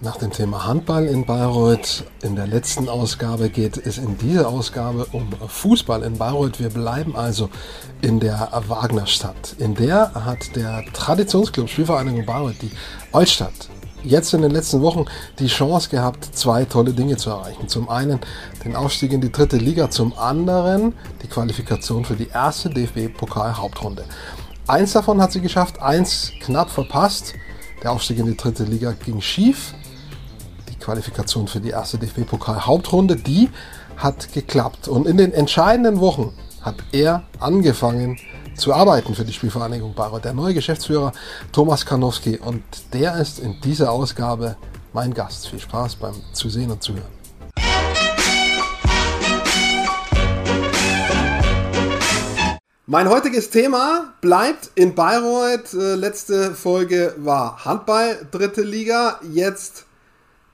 Nach dem Thema Handball in Bayreuth in der letzten Ausgabe geht es in dieser Ausgabe um Fußball in Bayreuth. Wir bleiben also in der Wagnerstadt. In der hat der Traditionsclub Spielvereinigung Bayreuth, die Altstadt, jetzt in den letzten Wochen die Chance gehabt, zwei tolle Dinge zu erreichen. Zum einen den Aufstieg in die dritte Liga, zum anderen die Qualifikation für die erste DFB-Pokal-Hauptrunde. Eins davon hat sie geschafft, eins knapp verpasst. Der Aufstieg in die dritte Liga ging schief. Qualifikation für die erste DFB-Pokal-Hauptrunde, die hat geklappt. Und in den entscheidenden Wochen hat er angefangen zu arbeiten für die Spielvereinigung Bayreuth. Der neue Geschäftsführer Thomas Karnowski. Und der ist in dieser Ausgabe mein Gast. Viel Spaß beim Zusehen und Zuhören. Mein heutiges Thema bleibt in Bayreuth. Äh, letzte Folge war Handball, dritte Liga. Jetzt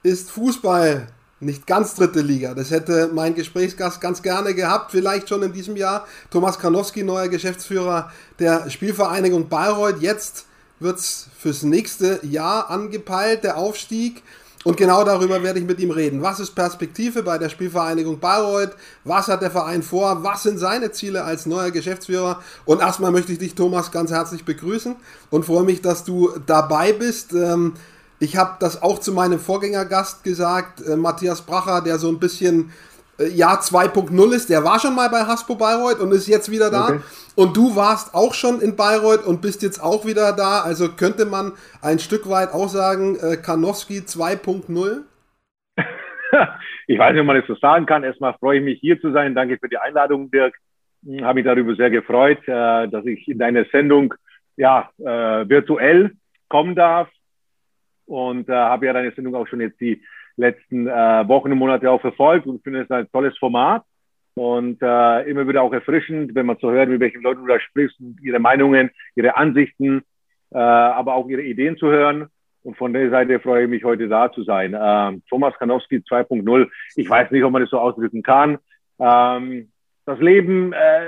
ist Fußball nicht ganz dritte Liga. Das hätte mein Gesprächsgast ganz gerne gehabt, vielleicht schon in diesem Jahr. Thomas Karnowski, neuer Geschäftsführer der Spielvereinigung Bayreuth. Jetzt wird es fürs nächste Jahr angepeilt, der Aufstieg. Und genau darüber werde ich mit ihm reden. Was ist Perspektive bei der Spielvereinigung Bayreuth? Was hat der Verein vor? Was sind seine Ziele als neuer Geschäftsführer? Und erstmal möchte ich dich, Thomas, ganz herzlich begrüßen und freue mich, dass du dabei bist. Ähm, ich habe das auch zu meinem Vorgängergast gesagt, äh, Matthias Bracher, der so ein bisschen Jahr 2.0 ist. Der war schon mal bei Haspo Bayreuth und ist jetzt wieder da. Okay. Und du warst auch schon in Bayreuth und bist jetzt auch wieder da. Also könnte man ein Stück weit auch sagen, äh, Kanowski 2.0? ich weiß nicht, ob man das so sagen kann. Erstmal freue ich mich, hier zu sein. Danke für die Einladung, Dirk. Hm, habe mich darüber sehr gefreut, äh, dass ich in deine Sendung ja, äh, virtuell kommen darf und äh, habe ja deine Sendung auch schon jetzt die letzten äh, Wochen und Monate auch verfolgt und finde es ein tolles Format und äh, immer wieder auch erfrischend, wenn man so hört, mit welchen Leuten du da sprichst, ihre Meinungen, ihre Ansichten, äh, aber auch ihre Ideen zu hören. Und von der Seite freue ich mich, heute da zu sein. Ähm, Thomas Kanowski 2.0. Ich weiß nicht, ob man das so ausdrücken kann. Ähm, das Leben äh,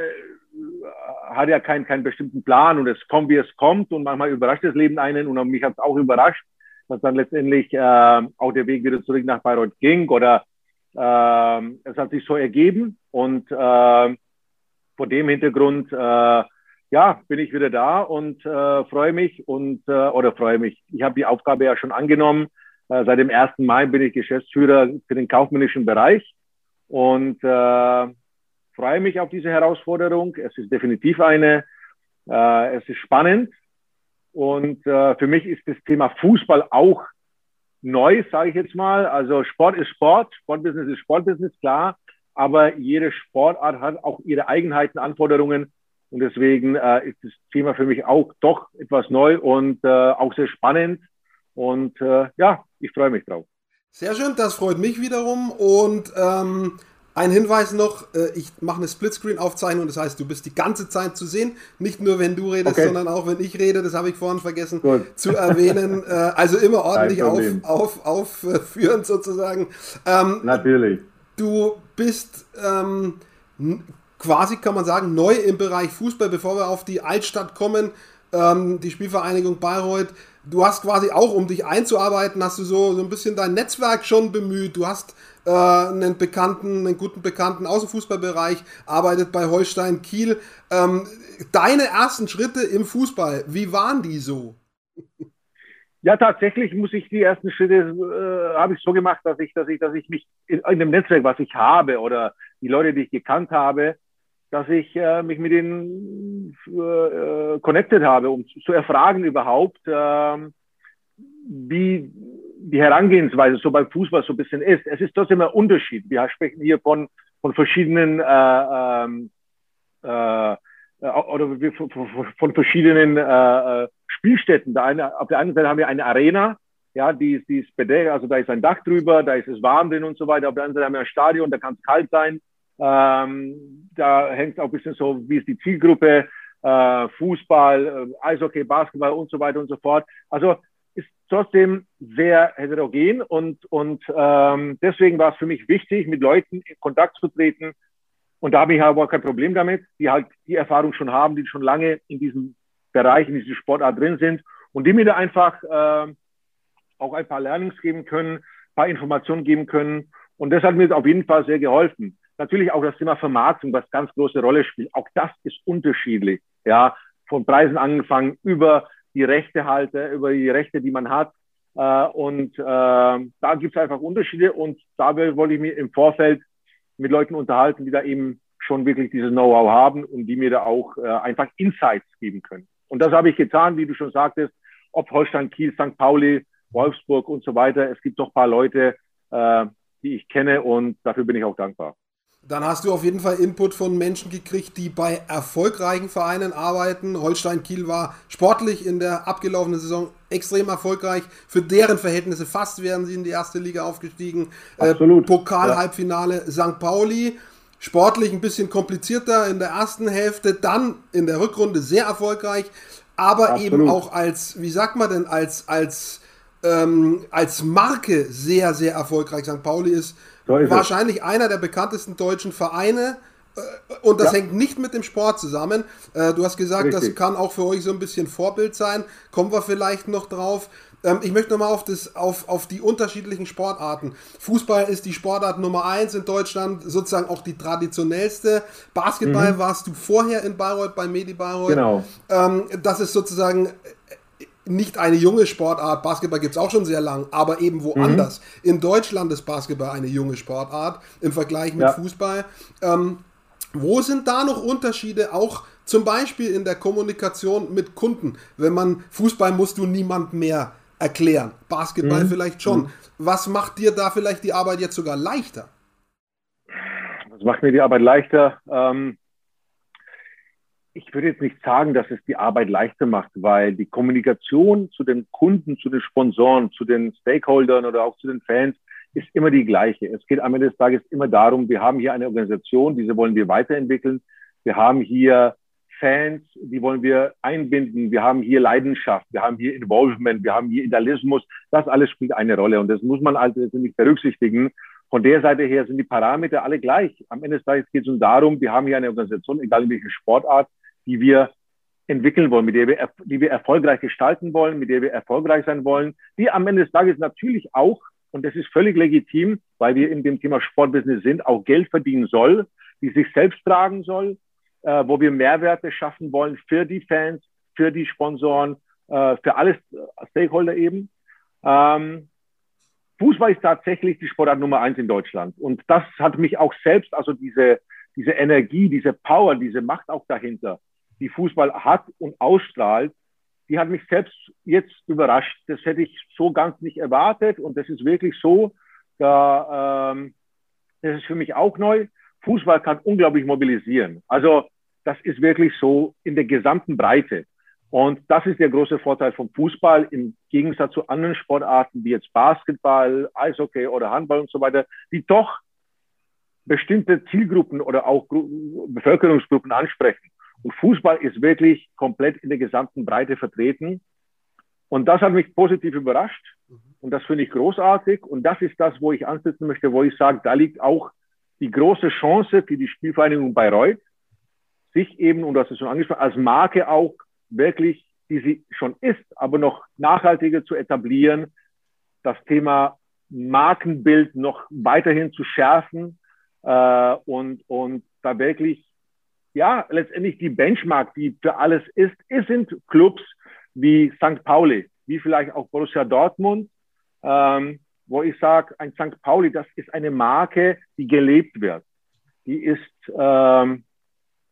hat ja keinen keinen bestimmten Plan und es kommt, wie es kommt. Und manchmal überrascht das Leben einen und mich hat es auch überrascht dass dann letztendlich äh, auch der Weg wieder zurück nach Bayreuth ging oder äh, es hat sich so ergeben und äh, vor dem Hintergrund äh, ja bin ich wieder da und äh, freue mich und äh, oder freue mich. Ich habe die Aufgabe ja schon angenommen. Äh, seit dem 1. Mai bin ich Geschäftsführer für den kaufmännischen Bereich und äh, freue mich auf diese Herausforderung. Es ist definitiv eine. Äh, es ist spannend. Und äh, für mich ist das Thema Fußball auch neu, sage ich jetzt mal. Also Sport ist Sport, Sportbusiness ist Sportbusiness, klar. Aber jede Sportart hat auch ihre Eigenheiten, Anforderungen. Und deswegen äh, ist das Thema für mich auch doch etwas neu und äh, auch sehr spannend. Und äh, ja, ich freue mich drauf. Sehr schön, das freut mich wiederum. Und ähm, ein Hinweis noch, äh, ich mache eine Splitscreen-Aufzeichnung, das heißt, du bist die ganze Zeit zu sehen, nicht nur wenn du redest, okay. sondern auch wenn ich rede, das habe ich vorhin vergessen Gut. zu erwähnen. Äh, also immer ordentlich auf, auf, aufführend sozusagen. Ähm, Natürlich. Du bist ähm, quasi, kann man sagen, neu im Bereich Fußball, bevor wir auf die Altstadt kommen, ähm, die Spielvereinigung Bayreuth. Du hast quasi auch, um dich einzuarbeiten, hast du so, so ein bisschen dein Netzwerk schon bemüht. Du hast äh, einen Bekannten, einen guten Bekannten aus dem Fußballbereich, arbeitet bei Holstein Kiel. Ähm, deine ersten Schritte im Fußball, wie waren die so? Ja, tatsächlich muss ich die ersten Schritte äh, habe ich so gemacht, dass ich, dass ich, dass ich mich in, in, dem Netzwerk, was ich habe oder die Leute, die ich gekannt habe, dass ich äh, mich mit denen äh, connected habe, um zu, zu erfragen überhaupt, ähm, wie die Herangehensweise so beim Fußball so ein bisschen ist. Es ist trotzdem ein Unterschied. Wir sprechen hier von, von verschiedenen äh, ähm, äh, äh, oder von, verschiedenen äh, äh, Spielstätten. Da eine, auf der einen Seite haben wir eine Arena, ja, die ist, die ist bedeckt, also da ist ein Dach drüber, da ist es warm drin und so weiter. Auf der anderen Seite haben wir ein Stadion, da kann es kalt sein. Ähm, da hängt auch ein bisschen so, wie ist die Zielgruppe, äh, Fußball, äh, Eishockey, Basketball und so weiter und so fort. Also trotzdem sehr heterogen und, und ähm, deswegen war es für mich wichtig, mit Leuten in Kontakt zu treten. Und da habe ich aber kein Problem damit, die halt die Erfahrung schon haben, die schon lange in diesem Bereich, in diesem Sportart drin sind und die mir da einfach äh, auch ein paar Learnings geben können, ein paar Informationen geben können. Und das hat mir auf jeden Fall sehr geholfen. Natürlich auch das Thema Vermarktung, was ganz große Rolle spielt. Auch das ist unterschiedlich. Ja, von Preisen angefangen über die Rechtehalter, über die Rechte, die man hat. Äh, und äh, da gibt es einfach Unterschiede. Und da wollte ich mich im Vorfeld mit Leuten unterhalten, die da eben schon wirklich dieses Know-how haben und die mir da auch äh, einfach Insights geben können. Und das habe ich getan, wie du schon sagtest, ob Holstein, Kiel, St. Pauli, Wolfsburg und so weiter. Es gibt doch paar Leute, äh, die ich kenne und dafür bin ich auch dankbar. Dann hast du auf jeden Fall Input von Menschen gekriegt, die bei erfolgreichen Vereinen arbeiten. Holstein Kiel war sportlich in der abgelaufenen Saison extrem erfolgreich. Für deren Verhältnisse fast wären sie in die erste Liga aufgestiegen. Äh, Absolut. Äh, Pokal-Halbfinale ja. St. Pauli. Sportlich ein bisschen komplizierter in der ersten Hälfte, dann in der Rückrunde sehr erfolgreich, aber Absolut. eben auch als, wie sagt man denn, als, als, ähm, als Marke sehr, sehr erfolgreich. St. Pauli ist so wahrscheinlich es. einer der bekanntesten deutschen Vereine. Äh, und das ja. hängt nicht mit dem Sport zusammen. Äh, du hast gesagt, Richtig. das kann auch für euch so ein bisschen Vorbild sein. Kommen wir vielleicht noch drauf. Ähm, ich möchte nochmal auf, auf, auf die unterschiedlichen Sportarten. Fußball ist die Sportart Nummer eins in Deutschland, sozusagen auch die traditionellste. Basketball mhm. warst du vorher in Bayreuth, bei Medi Bayreuth. Genau. Ähm, das ist sozusagen nicht eine junge Sportart. Basketball gibt es auch schon sehr lang, aber eben woanders. Mhm. In Deutschland ist Basketball eine junge Sportart im Vergleich mit ja. Fußball. Ähm, wo sind da noch Unterschiede, auch zum Beispiel in der Kommunikation mit Kunden? Wenn man Fußball musst du niemand mehr erklären, Basketball mhm. vielleicht schon. Mhm. Was macht dir da vielleicht die Arbeit jetzt sogar leichter? Was macht mir die Arbeit leichter? Ähm ich würde jetzt nicht sagen, dass es die Arbeit leichter macht, weil die Kommunikation zu den Kunden, zu den Sponsoren, zu den Stakeholdern oder auch zu den Fans ist immer die gleiche. Es geht am Ende des Tages immer darum, wir haben hier eine Organisation, diese wollen wir weiterentwickeln. Wir haben hier Fans, die wollen wir einbinden. Wir haben hier Leidenschaft, wir haben hier Involvement, wir haben hier Idealismus. Das alles spielt eine Rolle und das muss man also nicht berücksichtigen. Von der Seite her sind die Parameter alle gleich. Am Ende des Tages geht es um darum, wir haben hier eine Organisation, egal in welcher Sportart, die wir entwickeln wollen, mit der wir, die wir erfolgreich gestalten wollen, mit der wir erfolgreich sein wollen, die am Ende des Tages natürlich auch, und das ist völlig legitim, weil wir in dem Thema Sportbusiness sind, auch Geld verdienen soll, die sich selbst tragen soll, äh, wo wir Mehrwerte schaffen wollen für die Fans, für die Sponsoren, äh, für alle Stakeholder eben. Ähm, Fußball ist tatsächlich die Sportart Nummer eins in Deutschland. Und das hat mich auch selbst, also diese, diese Energie, diese Power, diese Macht auch dahinter, die Fußball hat und ausstrahlt, die hat mich selbst jetzt überrascht. Das hätte ich so ganz nicht erwartet und das ist wirklich so. Da, ähm, das ist für mich auch neu. Fußball kann unglaublich mobilisieren. Also das ist wirklich so in der gesamten Breite. Und das ist der große Vorteil vom Fußball im Gegensatz zu anderen Sportarten wie jetzt Basketball, Eishockey oder Handball und so weiter, die doch bestimmte Zielgruppen oder auch Bevölkerungsgruppen ansprechen. Und Fußball ist wirklich komplett in der gesamten Breite vertreten. Und das hat mich positiv überrascht. Und das finde ich großartig. Und das ist das, wo ich ansetzen möchte, wo ich sage, da liegt auch die große Chance für die Spielvereinigung Bayreuth, sich eben, und das ist schon angesprochen, als Marke auch wirklich, die sie schon ist, aber noch nachhaltiger zu etablieren, das Thema Markenbild noch weiterhin zu schärfen äh, und, und da wirklich ja, letztendlich die Benchmark, die für alles ist, sind Clubs wie St. Pauli, wie vielleicht auch Borussia Dortmund, ähm, wo ich sage, ein St. Pauli, das ist eine Marke, die gelebt wird. Die ist, ähm,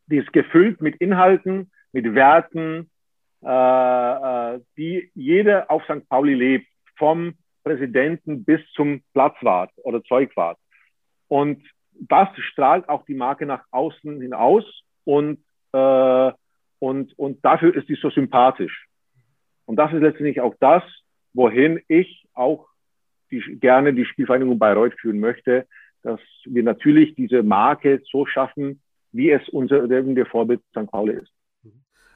die ist gefüllt mit Inhalten, mit Werten, äh, äh, die jeder auf St. Pauli lebt, vom Präsidenten bis zum Platzwart oder Zeugwart. Und das strahlt auch die Marke nach außen hinaus und, äh, und, und dafür ist sie so sympathisch. Und das ist letztendlich auch das, wohin ich auch die, gerne die Spielvereinigung Bayreuth führen möchte, dass wir natürlich diese Marke so schaffen, wie es unser der Vorbild St. Pauli ist.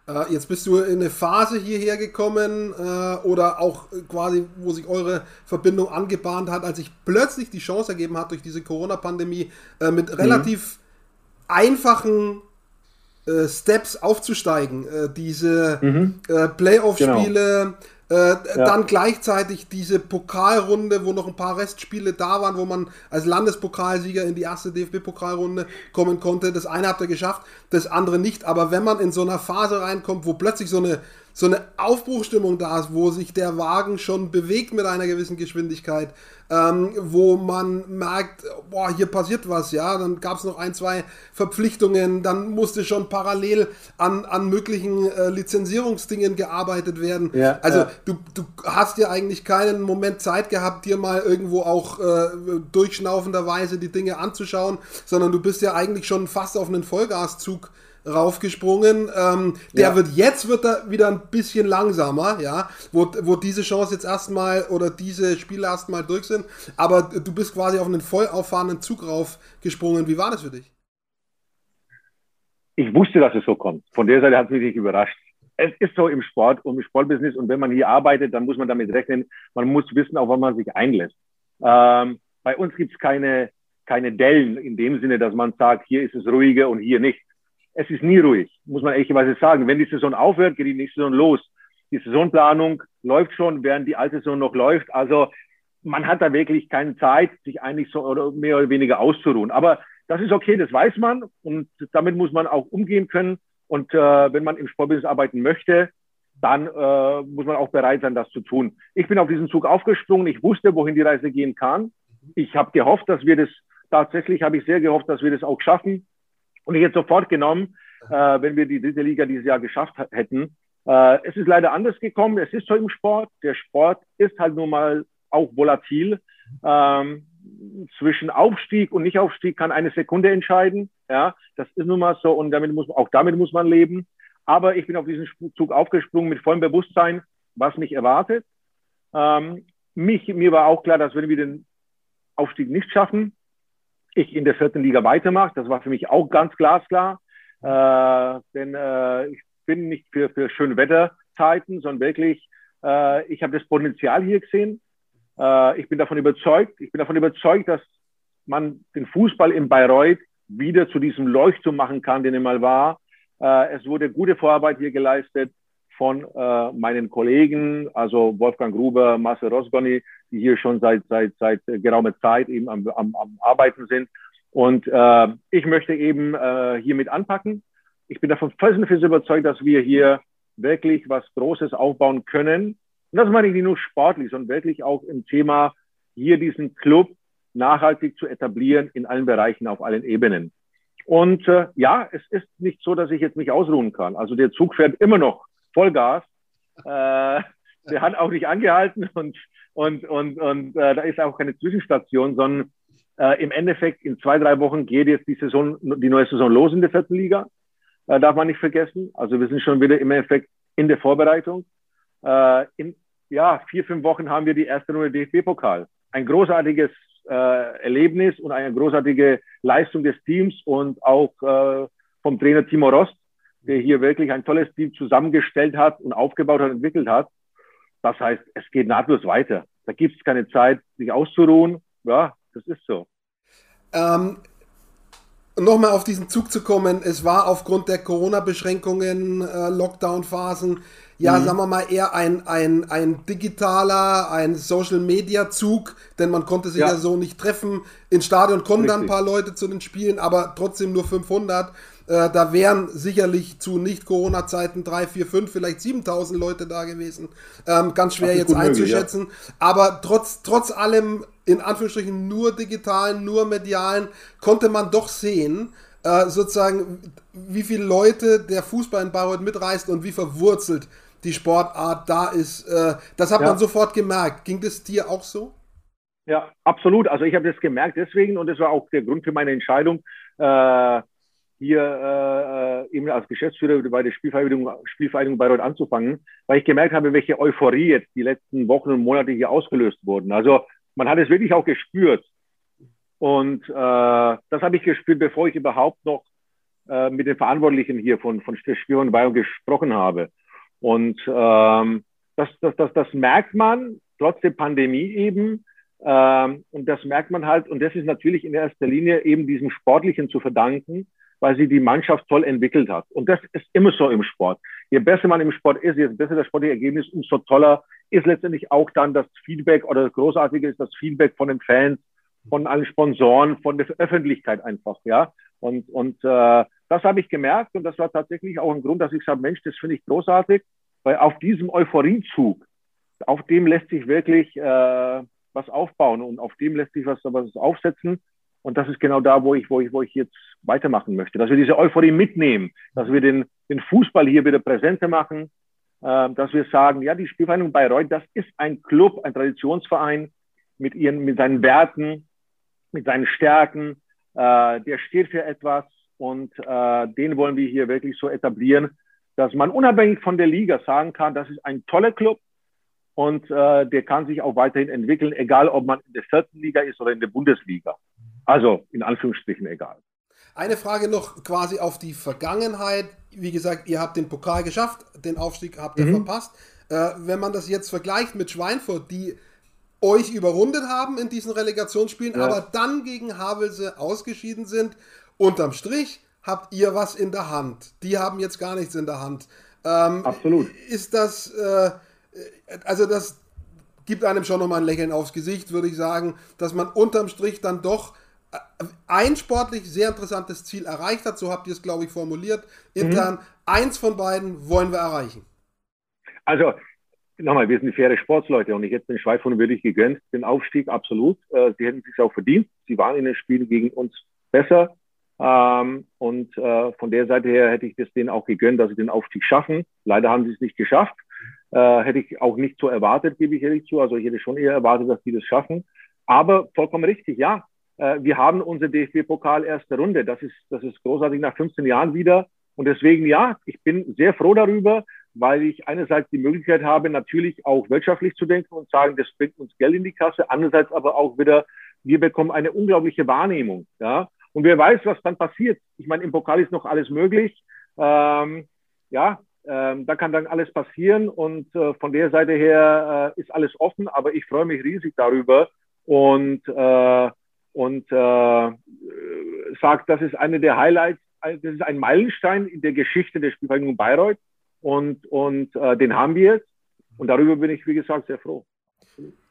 Äh, jetzt bist du in eine Phase hierher gekommen äh, oder auch quasi, wo sich eure Verbindung angebahnt hat, als sich plötzlich die Chance ergeben hat durch diese Corona-Pandemie äh, mit mhm. relativ einfachen äh, Steps aufzusteigen. Äh, diese mhm. Äh, Playoff-Spiele, Äh, ja. Dann gleichzeitig diese Pokalrunde, wo noch ein paar Restspiele da waren, wo man als Landespokalsieger in die erste DFB-Pokalrunde kommen konnte. Das eine habt ihr geschafft, das andere nicht. Aber wenn man in so einer Phase reinkommt, wo plötzlich so eine so eine Aufbruchstimmung da ist, wo sich der Wagen schon bewegt mit einer gewissen Geschwindigkeit, ähm, wo man merkt, boah, hier passiert was, ja, dann gab es noch ein, zwei Verpflichtungen, dann musste schon parallel an, an möglichen äh, Lizenzierungsdingen gearbeitet werden. Ja, also ja. Du, du hast ja eigentlich keinen Moment Zeit gehabt, dir mal irgendwo auch äh, durchschnaufenderweise die Dinge anzuschauen, sondern du bist ja eigentlich schon fast auf einen Vollgaszug raufgesprungen. Ähm, der ja. wird jetzt wird er wieder ein bisschen langsamer, ja, wo, wo diese Chance jetzt erstmal oder diese Spiele erstmal durch sind. Aber du bist quasi auf einen voll auffahrenden Zug raufgesprungen. Wie war das für dich? Ich wusste, dass es so kommt. Von der Seite hat es mich nicht überrascht. Es ist so im Sport und im Sportbusiness und wenn man hier arbeitet, dann muss man damit rechnen. Man muss wissen, auf was man sich einlässt. Ähm, bei uns gibt es keine, keine Dellen in dem Sinne, dass man sagt, hier ist es ruhiger und hier nicht es ist nie ruhig, muss man ehrlicherweise sagen. Wenn die Saison aufhört, geht die nächste Saison los. Die Saisonplanung läuft schon, während die alte Saison noch läuft. Also man hat da wirklich keine Zeit, sich eigentlich so oder mehr oder weniger auszuruhen. Aber das ist okay, das weiß man und damit muss man auch umgehen können. Und äh, wenn man im Sportbusiness arbeiten möchte, dann äh, muss man auch bereit sein, das zu tun. Ich bin auf diesen Zug aufgesprungen. Ich wusste, wohin die Reise gehen kann. Ich habe gehofft, dass wir das tatsächlich, habe ich sehr gehofft, dass wir das auch schaffen. Und ich hätte sofort genommen, äh, wenn wir die dritte Liga dieses Jahr geschafft hätten. Äh, es ist leider anders gekommen. Es ist so im Sport. Der Sport ist halt nun mal auch volatil. Ähm, zwischen Aufstieg und Nichtaufstieg kann eine Sekunde entscheiden. Ja, das ist nun mal so und damit muss, auch damit muss man leben. Aber ich bin auf diesen Zug aufgesprungen mit vollem Bewusstsein, was mich erwartet. Ähm, mich, mir war auch klar, dass wenn wir den Aufstieg nicht schaffen, ich in der vierten Liga weitermache. Das war für mich auch ganz glasklar. Äh, denn äh, ich bin nicht für, für schöne Wetterzeiten, sondern wirklich, äh, ich habe das Potenzial hier gesehen. Äh, ich bin davon überzeugt, ich bin davon überzeugt, dass man den Fußball in Bayreuth wieder zu diesem Leuchtturm machen kann, den er mal war. Äh, es wurde gute Vorarbeit hier geleistet von äh, meinen Kollegen, also Wolfgang Gruber, Marcel Rosgoni, die hier schon seit, seit, seit geraumer Zeit eben am, am, am Arbeiten sind. Und äh, ich möchte eben äh, hiermit anpacken. Ich bin davon felsenfest überzeugt, dass wir hier wirklich was Großes aufbauen können. Und das meine ich nicht nur sportlich, sondern wirklich auch im Thema, hier diesen Club nachhaltig zu etablieren in allen Bereichen, auf allen Ebenen. Und äh, ja, es ist nicht so, dass ich jetzt mich ausruhen kann. Also der Zug fährt immer noch Vollgas. Äh, der hat auch nicht angehalten und, und, und, und äh, da ist auch keine Zwischenstation, sondern äh, im Endeffekt in zwei, drei Wochen geht jetzt die Saison, die neue Saison los in der vierten Liga. Äh, darf man nicht vergessen. Also wir sind schon wieder im Endeffekt in der Vorbereitung. Äh, in ja, vier, fünf Wochen haben wir die erste Runde DFB-Pokal. Ein großartiges äh, Erlebnis und eine großartige Leistung des Teams und auch äh, vom Trainer Timo Rost, der hier wirklich ein tolles Team zusammengestellt hat und aufgebaut hat, entwickelt hat. Das heißt, es geht nahtlos weiter. Da gibt es keine Zeit, sich auszuruhen. Ja, das ist so. Ähm, Nochmal auf diesen Zug zu kommen, es war aufgrund der Corona-Beschränkungen, äh, Lockdown-Phasen, ja, mhm. sagen wir mal, eher ein, ein, ein digitaler, ein Social-Media-Zug, denn man konnte sich ja. ja so nicht treffen. Ins Stadion kommen Richtig. dann ein paar Leute zu den Spielen, aber trotzdem nur 500. Äh, da wären sicherlich zu Nicht-Corona-Zeiten 3, 4, 5, vielleicht 7000 Leute da gewesen. Ähm, ganz schwer jetzt einzuschätzen. Möglich, ja. Aber trotz, trotz allem, in Anführungsstrichen, nur digitalen, nur medialen, konnte man doch sehen, äh, sozusagen, wie viele Leute der Fußball in Bayreuth mitreißt und wie verwurzelt die Sportart da ist. Äh, das hat ja. man sofort gemerkt. Ging das dir auch so? Ja, absolut. Also ich habe das gemerkt deswegen und das war auch der Grund für meine Entscheidung. Äh, hier äh, äh, eben als Geschäftsführer bei der Spielvereinigung, Spielvereinigung Bayreuth anzufangen, weil ich gemerkt habe, welche Euphorie jetzt die letzten Wochen und Monate hier ausgelöst wurden. Also man hat es wirklich auch gespürt. Und äh, das habe ich gespürt, bevor ich überhaupt noch äh, mit den Verantwortlichen hier von, von Spielvereinigung Bayern gesprochen habe. Und ähm, das, das, das, das merkt man trotz der Pandemie eben. Ähm, und das merkt man halt. Und das ist natürlich in erster Linie eben diesem Sportlichen zu verdanken, weil sie die Mannschaft toll entwickelt hat. Und das ist immer so im Sport. Je besser man im Sport ist, je besser das sportliche Ergebnis, umso toller ist letztendlich auch dann das Feedback oder das Großartige ist das Feedback von den Fans, von allen Sponsoren, von der Öffentlichkeit einfach, ja. Und, und äh, das habe ich gemerkt und das war tatsächlich auch ein Grund, dass ich sage, Mensch, das finde ich großartig, weil auf diesem Euphoriezug, auf dem lässt sich wirklich äh, was aufbauen und auf dem lässt sich was, was aufsetzen. Und das ist genau da, wo ich, wo ich, wo ich jetzt weitermachen möchte. Dass wir diese Euphorie mitnehmen, dass wir den, den Fußball hier wieder präsenter machen, äh, dass wir sagen, ja, die Spielvereinigung Bayreuth, das ist ein Club, ein Traditionsverein mit ihren, mit seinen Werten, mit seinen Stärken. Äh, der steht für etwas und äh, den wollen wir hier wirklich so etablieren, dass man unabhängig von der Liga sagen kann, das ist ein toller Club und äh, der kann sich auch weiterhin entwickeln, egal ob man in der vierten Liga ist oder in der Bundesliga. Also in Anführungsstrichen egal. Eine Frage noch quasi auf die Vergangenheit. Wie gesagt, ihr habt den Pokal geschafft, den Aufstieg habt ihr mhm. verpasst. Äh, wenn man das jetzt vergleicht mit Schweinfurt, die euch überrundet haben in diesen Relegationsspielen, ja. aber dann gegen Havelse ausgeschieden sind, unterm Strich habt ihr was in der Hand. Die haben jetzt gar nichts in der Hand. Ähm, Absolut. Ist das, äh, also das gibt einem schon nochmal ein Lächeln aufs Gesicht, würde ich sagen, dass man unterm Strich dann doch ein sportlich sehr interessantes Ziel erreicht hat, so habt ihr es, glaube ich, formuliert. Intern, mhm. eins von beiden wollen wir erreichen. Also, nochmal, wir sind faire Sportsleute und ich hätte den Schweifern wirklich gegönnt, den Aufstieg, absolut. Äh, sie hätten sich auch verdient. Sie waren in den Spielen gegen uns besser. Ähm, und äh, von der Seite her hätte ich das denen auch gegönnt, dass sie den Aufstieg schaffen. Leider haben sie es nicht geschafft. Äh, hätte ich auch nicht so erwartet, gebe ich ehrlich zu. Also ich hätte schon eher erwartet, dass die das schaffen. Aber vollkommen richtig, ja. Äh, wir haben unsere DFB-Pokal erste Runde. Das ist, das ist großartig nach 15 Jahren wieder. Und deswegen, ja, ich bin sehr froh darüber, weil ich einerseits die Möglichkeit habe, natürlich auch wirtschaftlich zu denken und sagen, das bringt uns Geld in die Kasse. Andererseits aber auch wieder, wir bekommen eine unglaubliche Wahrnehmung. Ja, und wer weiß, was dann passiert. Ich meine, im Pokal ist noch alles möglich. Ähm, ja, ähm, da kann dann alles passieren und äh, von der Seite her äh, ist alles offen, aber ich freue mich riesig darüber und äh, und äh, sagt, das ist eine der Highlights, das ist ein Meilenstein in der Geschichte der Spielvereinigung Bayreuth und, und äh, den haben wir jetzt. Und darüber bin ich, wie gesagt, sehr froh.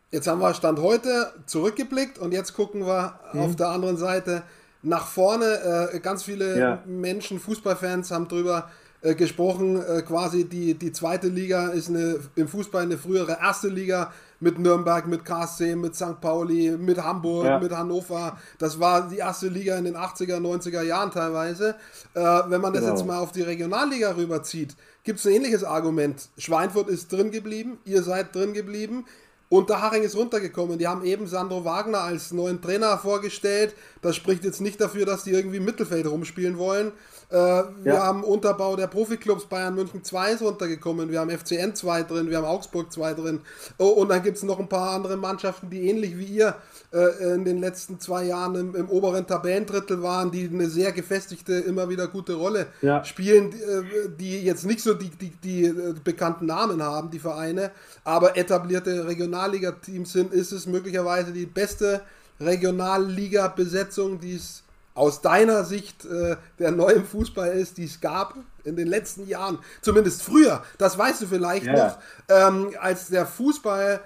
Jetzt haben wir Stand heute zurückgeblickt und jetzt gucken wir mhm. auf der anderen Seite nach vorne. Äh, ganz viele ja. Menschen, Fußballfans haben darüber äh, gesprochen, äh, quasi die, die zweite Liga ist eine, im Fußball eine frühere erste Liga mit Nürnberg, mit KSC, mit St. Pauli, mit Hamburg, ja. mit Hannover. Das war die erste Liga in den 80er, 90er Jahren teilweise. Äh, wenn man das genau. jetzt mal auf die Regionalliga rüberzieht, gibt es ein ähnliches Argument. Schweinfurt ist drin geblieben, ihr seid drin geblieben. Unterhaching ist runtergekommen. Die haben eben Sandro Wagner als neuen Trainer vorgestellt. Das spricht jetzt nicht dafür, dass die irgendwie im Mittelfeld rumspielen wollen. Äh, wir ja. haben Unterbau der Profiklubs Bayern München 2 ist runtergekommen. Wir haben FCN 2 drin, wir haben Augsburg 2 drin. Oh, und dann gibt es noch ein paar andere Mannschaften, die ähnlich wie ihr äh, in den letzten zwei Jahren im, im, oberen Tabellendrittel waren, die eine sehr gefestigte, immer wieder gute Rolle ja. spielen, äh, die jetzt nicht so die, die, die äh, bekannten Namen haben, die Vereine, aber etablierte Regionalliga-Teams sind, ist es möglicherweise die beste Regionalliga-Besetzung, die es aus deiner Sicht äh, der neue Fußball ist, die es gab in den letzten Jahren, zumindest früher, das weißt du vielleicht ja. noch, ähm, als der Fußball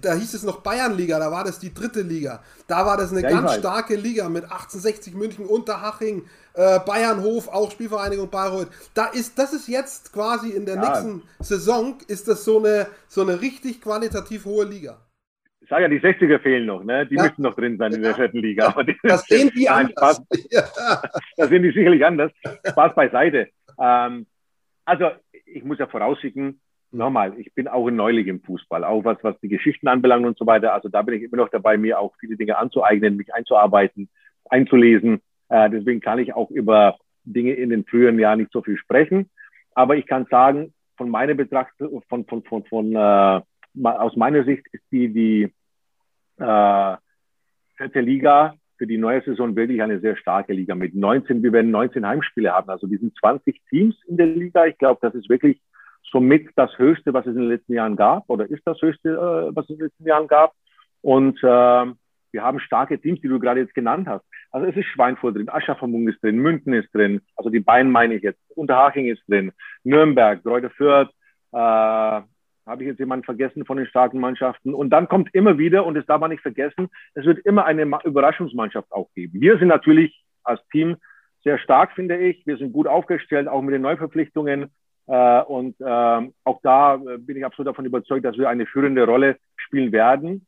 da hieß es noch Bayernliga, da war das die dritte Liga. Da war das eine ja, ganz starke Liga mit 1860 München, Unterhaching, äh, Bayernhof, auch Spielvereinigung Bayreuth. Da ist, das ist jetzt quasi in der ja. nächsten Saison, ist das so eine, so eine richtig qualitativ hohe Liga. Ich sage ja, die 60er fehlen noch, ne? Die ja. müssen noch drin sein in der vierten Liga. Aber das sehen die anders. das sehen die sicherlich anders. Spaß beiseite. Ähm, also, ich muss ja vorausschicken, nochmal, ich bin auch ein Neuling im Fußball, auch was, was die Geschichten anbelangt und so weiter. Also da bin ich immer noch dabei, mir auch viele Dinge anzueignen, mich einzuarbeiten, einzulesen. Äh, deswegen kann ich auch über Dinge in den früheren Jahren nicht so viel sprechen. Aber ich kann sagen, von meiner Betrachtung, von, von, von, von äh, aus meiner Sicht ist die, die äh, vierte Liga für die neue Saison wirklich eine sehr starke Liga mit 19, wir werden 19 Heimspiele haben. Also wir sind 20 Teams in der Liga. Ich glaube, das ist wirklich somit das Höchste, was es in den letzten Jahren gab, oder ist das Höchste, äh, was es in den letzten Jahren gab. Und äh, wir haben starke Teams, die du gerade jetzt genannt hast. Also es ist Schweinfurt drin, Aschaffenburg ist drin, München ist drin, also die beiden meine ich jetzt, Unterhaching ist drin, Nürnberg, Greuther Fürth, äh, Habe ich jetzt jemanden vergessen von den starken Mannschaften? Und dann kommt immer wieder, und das darf man nicht vergessen, es wird immer eine Überraschungsmannschaft auch geben. Wir sind natürlich als Team sehr stark, finde ich. Wir sind gut aufgestellt, auch mit den Neuverpflichtungen. Äh, und äh, auch da äh, bin ich absolut davon überzeugt, dass wir eine führende Rolle spielen werden.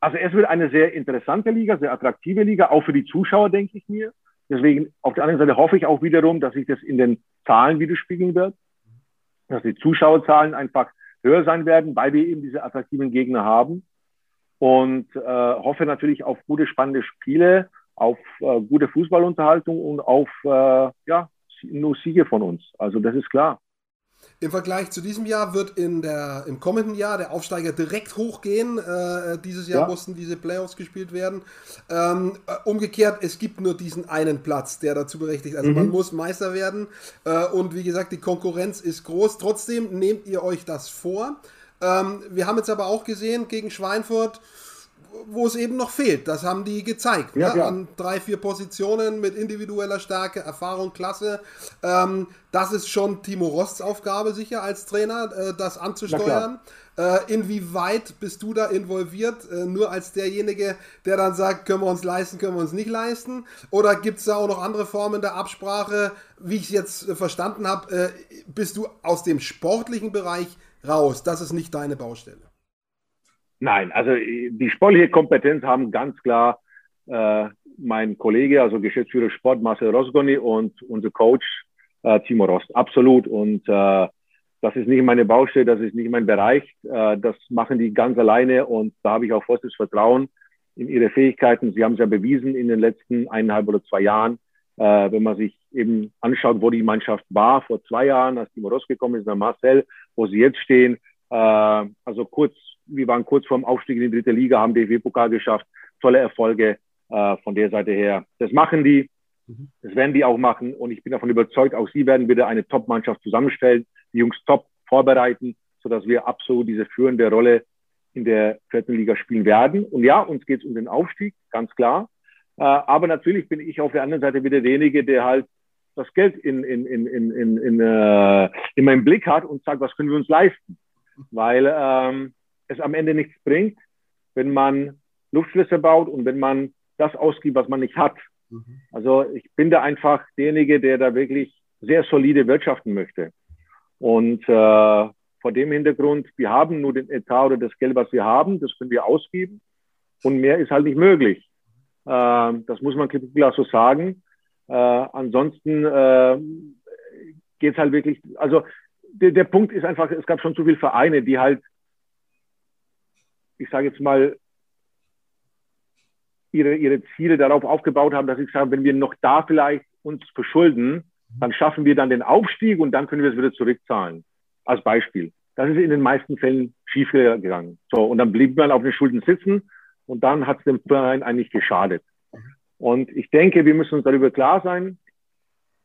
Also es wird eine sehr interessante Liga, sehr attraktive Liga, auch für die Zuschauer, denke ich mir. Deswegen auf der anderen Seite hoffe ich auch wiederum, dass sich das in den Zahlen widerspiegeln wird, dass die Zuschauerzahlen einfach höher sein werden, weil wir eben diese attraktiven Gegner haben. Und äh, hoffe natürlich auf gute, spannende Spiele, auf äh, gute Fußballunterhaltung und auf äh, ja, nur Siege von uns. Also das ist klar. Im Vergleich zu diesem Jahr wird in der, im kommenden Jahr der Aufsteiger direkt hochgehen. Äh, dieses Jahr ja. mussten diese Playoffs gespielt werden. Ähm, äh, umgekehrt, es gibt nur diesen einen Platz, der dazu berechtigt. Also mhm. man muss Meister werden. Äh, und wie gesagt, die Konkurrenz ist groß. Trotzdem nehmt ihr euch das vor. Ähm, wir haben jetzt aber auch gesehen gegen Schweinfurt, wo es eben noch fehlt. Das haben die gezeigt. Ja, ne? An drei, vier Positionen mit individueller Stärke, Erfahrung, Klasse. Ähm, das ist schon Timo Rosts Aufgabe sicher als Trainer, äh, das anzusteuern. Äh, inwieweit bist du da involviert? Äh, nur als derjenige, der dann sagt, können wir uns leisten, können wir uns nicht leisten? Oder gibt es da auch noch andere Formen der Absprache? Wie ich es jetzt äh, verstanden habe, äh, bist du aus dem sportlichen Bereich raus. Das ist nicht deine Baustelle. Nein, also äh, die sportliche Kompetenz haben ganz klar äh, mein Kollege, also Geschäftsführer Sport Marcel Rosgoni und unser Coach äh, Timo Rost. Absolut. Und äh, das ist nicht meine Baustelle, das ist nicht mein Bereich. Äh, das machen die ganz alleine und da habe ich auch vollstes Vertrauen in ihre Fähigkeiten. Sie haben es ja bewiesen in den letzten eineinhalb oder zwei Jahren. Äh, wenn man sich eben anschaut, wo die Mannschaft war vor zwei Jahren, als Timo Rost gekommen ist, nach Marcel, wo sie jetzt stehen. Äh, also kurz wir waren kurz vorm Aufstieg in die dritte Liga, haben DFB-Pokal geschafft, tolle Erfolge äh, von der Seite her. Das machen die, mhm. das werden die auch machen und ich bin davon überzeugt, auch sie werden wieder eine Top-Mannschaft zusammenstellen, die Jungs top vorbereiten, sodass wir absolut diese führende Rolle in der vierten Liga spielen werden. Und ja, uns geht es um den Aufstieg, ganz klar. Äh, aber natürlich bin ich auf der anderen Seite wieder derjenige, der halt das Geld in, in, in, in, in, in, äh, in meinem Blick hat und sagt, was können wir uns leisten? Weil ähm, es am Ende nichts bringt, wenn man Luftschlösser baut und wenn man das ausgibt, was man nicht hat. Mhm. Also ich bin da einfach derjenige, der da wirklich sehr solide wirtschaften möchte. Und äh, vor dem Hintergrund, wir haben nur den Etat oder das Geld, was wir haben, das können wir ausgeben und mehr ist halt nicht möglich. Äh, das muss man klar so sagen. Äh, ansonsten äh, geht es halt wirklich, also der, der Punkt ist einfach, es gab schon zu viele Vereine, die halt ich sage jetzt mal, ihre, ihre Ziele darauf aufgebaut haben, dass ich sage, wenn wir noch da vielleicht uns verschulden, dann schaffen wir dann den Aufstieg und dann können wir es wieder zurückzahlen. Als Beispiel. Das ist in den meisten Fällen schiefgegangen. So, und dann blieb man auf den Schulden sitzen und dann hat es dem Verein eigentlich geschadet. Und ich denke, wir müssen uns darüber klar sein,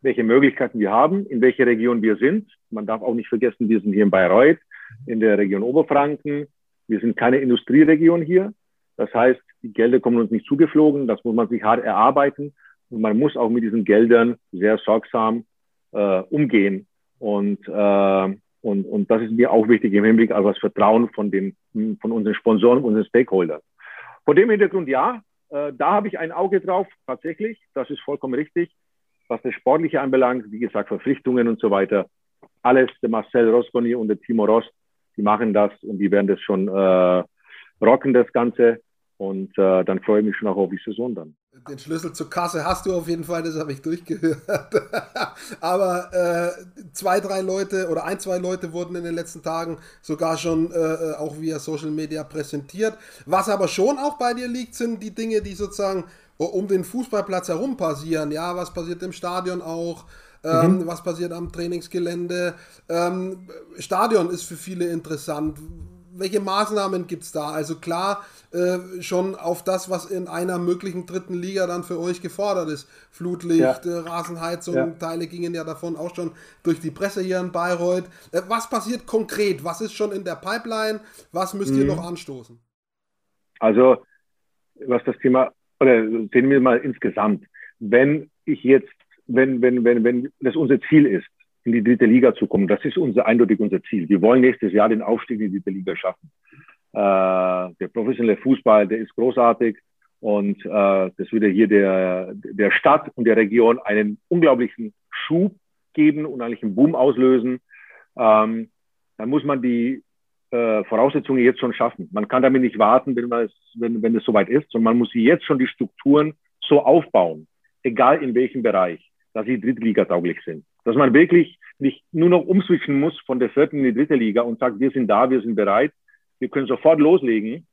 welche Möglichkeiten wir haben, in welcher Region wir sind. Man darf auch nicht vergessen, wir sind hier in Bayreuth, in der Region Oberfranken. Wir sind keine Industrieregion hier. Das heißt, die Gelder kommen uns nicht zugeflogen. Das muss man sich hart erarbeiten. Und man muss auch mit diesen Geldern sehr sorgsam äh, umgehen. Und, äh, und, und das ist mir auch wichtig im Hinblick auf das Vertrauen von, den, von unseren Sponsoren, unseren Stakeholdern. Vor dem Hintergrund, ja, äh, da habe ich ein Auge drauf, tatsächlich. Das ist vollkommen richtig. Was das Sportliche anbelangt, wie gesagt, Verpflichtungen und so weiter. Alles der Marcel Rosconi und der Timo Rost die machen das und die werden das schon äh, rocken, das Ganze. Und äh, dann freue ich mich schon auch auf die Saison dann. Den Schlüssel zur Kasse hast du auf jeden Fall, das habe ich durchgehört. Aber äh, zwei, drei Leute oder ein, zwei Leute wurden in den letzten Tagen sogar schon äh, auch via Social Media präsentiert. Was aber schon auch bei dir liegt, sind die Dinge, die sozusagen um den Fußballplatz herum passieren. Ja, was passiert im Stadion auch? Ähm, mhm. Was passiert am Trainingsgelände? Ähm, Stadion ist für viele interessant. Welche Maßnahmen gibt es da? Also klar, äh, schon auf das, was in einer möglichen dritten Liga dann für euch gefordert ist. Flutlicht, ja. äh, Rasenheizung, ja. Teile gingen ja davon auch schon durch die Presse hier in Bayreuth. Äh, was passiert konkret? Was ist schon in der Pipeline? Was müsst ihr mhm. noch anstoßen? Also, was das Thema, oder sehen wir mal insgesamt, wenn ich jetzt wenn, wenn, wenn, wenn das unser Ziel ist, in die dritte Liga zu kommen. Das ist unser eindeutig unser Ziel. Wir wollen nächstes Jahr den Aufstieg in die dritte Liga schaffen. Äh, der professionelle Fußball, der ist großartig und äh, das würde hier der, der Stadt und der Region einen unglaublichen Schub geben und eigentlich einen Boom auslösen. Ähm, dann muss man die äh, Voraussetzungen jetzt schon schaffen. Man kann damit nicht warten, wenn, man es, wenn, wenn es soweit ist, sondern man muss jetzt schon die Strukturen so aufbauen, egal in welchem Bereich, dass sie drittligatauglich sind. Dass man wirklich nicht nur noch umswitchen muss von der vierten in die dritte Liga und sagt, wir sind da, wir sind bereit, wir können sofort loslegen.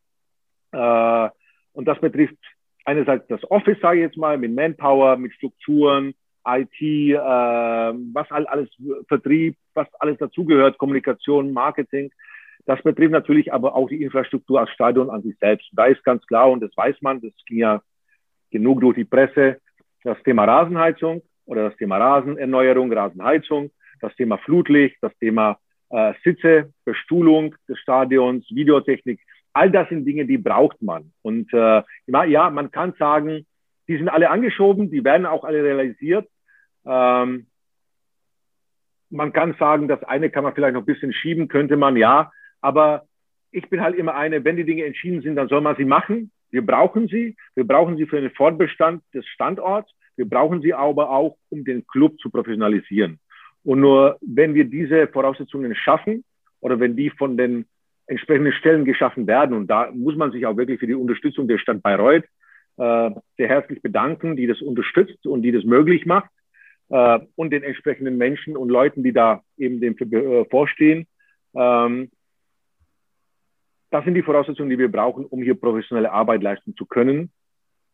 Äh, und das betrifft einerseits das Office, sage ich jetzt mal, mit Manpower, mit Strukturen, IT, äh, was alles Vertrieb, was alles dazugehört, Kommunikation, Marketing. Das betrifft natürlich aber auch die Infrastruktur als Stadion an sich selbst. Da ist ganz klar, und das weiß man, das ging ja genug durch die Presse, das Thema Rasenheizung oder das Thema Rasenerneuerung, Rasenheizung, das Thema Flutlicht, das Thema äh, Sitze, Bestuhlung des Stadions, Videotechnik. All das sind Dinge, die braucht man. Und äh, ja, man kann sagen, die sind alle angeschoben, die werden auch alle realisiert. Ähm, man kann sagen, das eine kann man vielleicht noch ein bisschen schieben, könnte man, ja. Aber ich bin halt immer eine, wenn die Dinge entschieden sind, dann soll man sie machen. Wir brauchen sie. Wir brauchen sie für den Fortbestand des Standorts. Wir brauchen sie aber auch, um den Club zu professionalisieren. Und nur wenn wir diese Voraussetzungen schaffen oder wenn die von den entsprechenden Stellen geschaffen werden, und da muss man sich auch wirklich für die Unterstützung der Stadt Bayreuth äh, sehr herzlich bedanken, die das unterstützt und die das möglich macht, äh, und den entsprechenden Menschen und Leuten, die da eben dem äh, vorstehen. Ähm, das sind die Voraussetzungen, die wir brauchen, um hier professionelle Arbeit leisten zu können,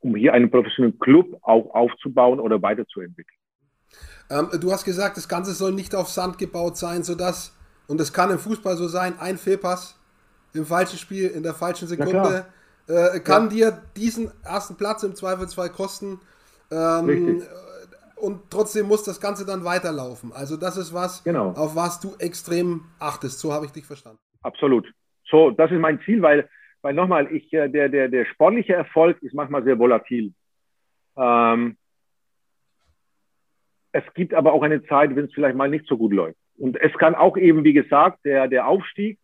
um hier einen professionellen Club auch aufzubauen oder weiterzuentwickeln. Ähm, du hast gesagt, das Ganze soll nicht auf Sand gebaut sein, sodass, und das kann im Fußball so sein, ein Fehlpass im falschen Spiel, in der falschen Sekunde, äh, kann ja. dir diesen ersten Platz im Zweifelsfall kosten. Ähm, und trotzdem muss das Ganze dann weiterlaufen. Also das ist was, genau. auf was du extrem achtest. So habe ich dich verstanden. Absolut. So, das ist mein Ziel, weil, weil nochmal, ich, äh, der, der, der sportliche Erfolg ist manchmal sehr volatil. Ähm, es gibt aber auch eine Zeit, wenn es vielleicht mal nicht so gut läuft. Und es kann auch eben, wie gesagt, der, der Aufstieg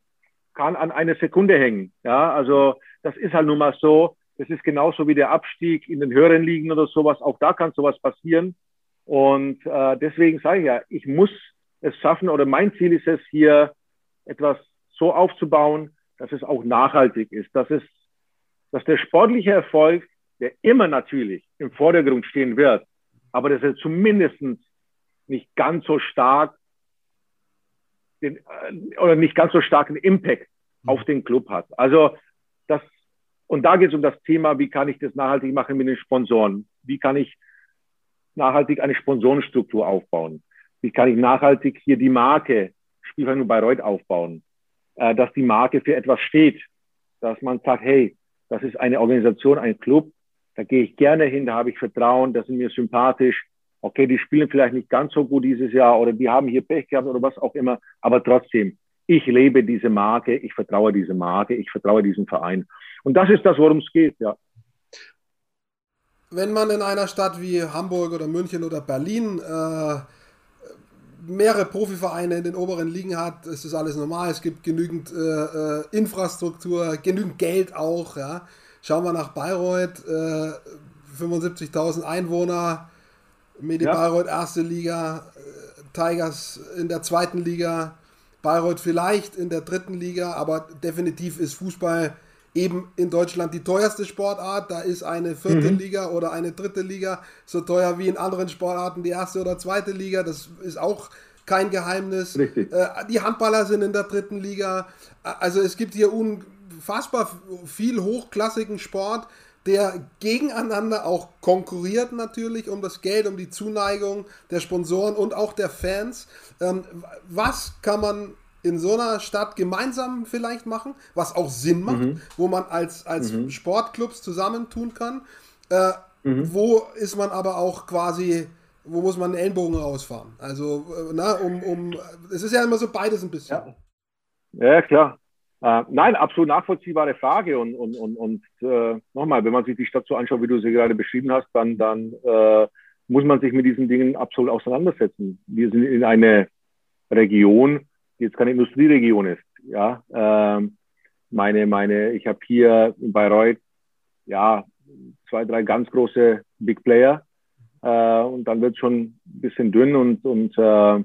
kann an eine Sekunde hängen. Ja, also das ist halt nun mal so. Das ist genauso wie der Abstieg in den höheren Ligen oder sowas. Auch da kann sowas passieren. Und äh, deswegen sage ich ja, ich muss es schaffen oder mein Ziel ist es hier etwas so aufzubauen, dass es auch nachhaltig ist, dass es, dass der sportliche Erfolg, der immer natürlich im Vordergrund stehen wird, aber dass er zumindest nicht ganz so stark den, äh, oder nicht ganz so starken Impact mhm. auf den Club hat. Also das, und da geht es um das Thema, wie kann ich das nachhaltig machen mit den Sponsoren? Wie kann ich nachhaltig eine Sponsorenstruktur aufbauen? Wie kann ich nachhaltig hier die Marke Spielvereinigung Bayreuth aufbauen? Äh, dass die Marke für etwas steht, dass man sagt, hey, das ist eine Organisation, ein Club, da gehe ich gerne hin, da habe ich Vertrauen, das sind mir sympathisch. Okay, die spielen vielleicht nicht ganz so gut dieses Jahr oder die haben hier Pech gehabt oder was auch immer, aber trotzdem, ich lebe diese Marke, ich vertraue diese Marke, ich vertraue diesem Verein. Und das ist das, worum es geht, ja. Wenn man in einer Stadt wie Hamburg oder München oder Berlin äh, mehrere Profivereine in den oberen Ligen hat, ist das alles normal. Es gibt genügend äh, äh Infrastruktur, genügend Geld auch, ja. Schauen wir nach Bayreuth, äh, 75.000 Einwohner, Medi ja. Bayreuth erste Liga, äh, Tigers in der zweiten Liga, Bayreuth vielleicht in der dritten Liga, aber definitiv ist Fußball eben in Deutschland die teuerste Sportart. Da ist eine vierte mhm. Liga oder eine dritte Liga so teuer wie in anderen Sportarten die erste oder zweite Liga. Das ist auch kein Geheimnis. Richtig. Äh, die Handballer sind in der dritten Liga. Also es gibt hier un unfassbar viel hochklassigen Sport, der gegeneinander auch konkurriert natürlich um das Geld, um die Zuneigung der Sponsoren und auch der Fans. Ähm, was kann man in so einer Stadt gemeinsam vielleicht machen, was auch Sinn macht, mhm. wo man als, als mhm. Sportclubs zusammentun kann? Äh, mhm. Wo ist man aber auch quasi, wo muss man einen Ellenbogen rausfahren? Also, äh, na, um, um, es ist ja immer so beides ein bisschen. Ja, ja klar. Äh, nein, absolut nachvollziehbare Frage. Und, und, und, und äh, nochmal, wenn man sich die Stadt so anschaut, wie du sie gerade beschrieben hast, dann, dann äh, muss man sich mit diesen Dingen absolut auseinandersetzen. Wir sind in eine Region, jetzt keine Industrieregion ist. Ja, ähm, meine, meine, ich habe hier in Bayreuth ja zwei, drei ganz große Big Player äh, und dann wird schon ein bisschen dünn und, und äh,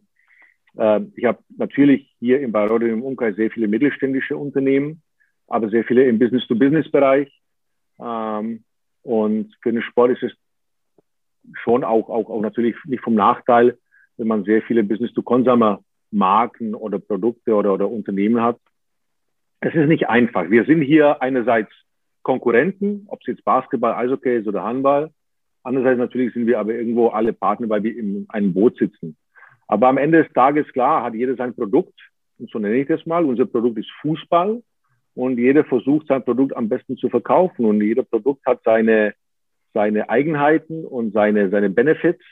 äh, ich habe natürlich hier in Bayreuth im Umkreis sehr viele mittelständische Unternehmen, aber sehr viele im Business-to-Business-Bereich. Ähm, und für den Sport ist es schon auch, auch, auch natürlich nicht vom Nachteil, wenn man sehr viele Business-to-Consumer-Marken oder Produkte oder, oder Unternehmen hat. Es ist nicht einfach. Wir sind hier einerseits Konkurrenten, ob es jetzt Basketball, Eishockey ist oder Handball. Andererseits natürlich sind wir aber irgendwo alle Partner, weil wir in einem Boot sitzen. Aber am Ende des Tages, klar, hat jeder sein Produkt. Und so nenne ich das mal. Unser Produkt ist Fußball. Und jeder versucht, sein Produkt am besten zu verkaufen. Und jeder Produkt hat seine, seine Eigenheiten und seine, seine Benefits.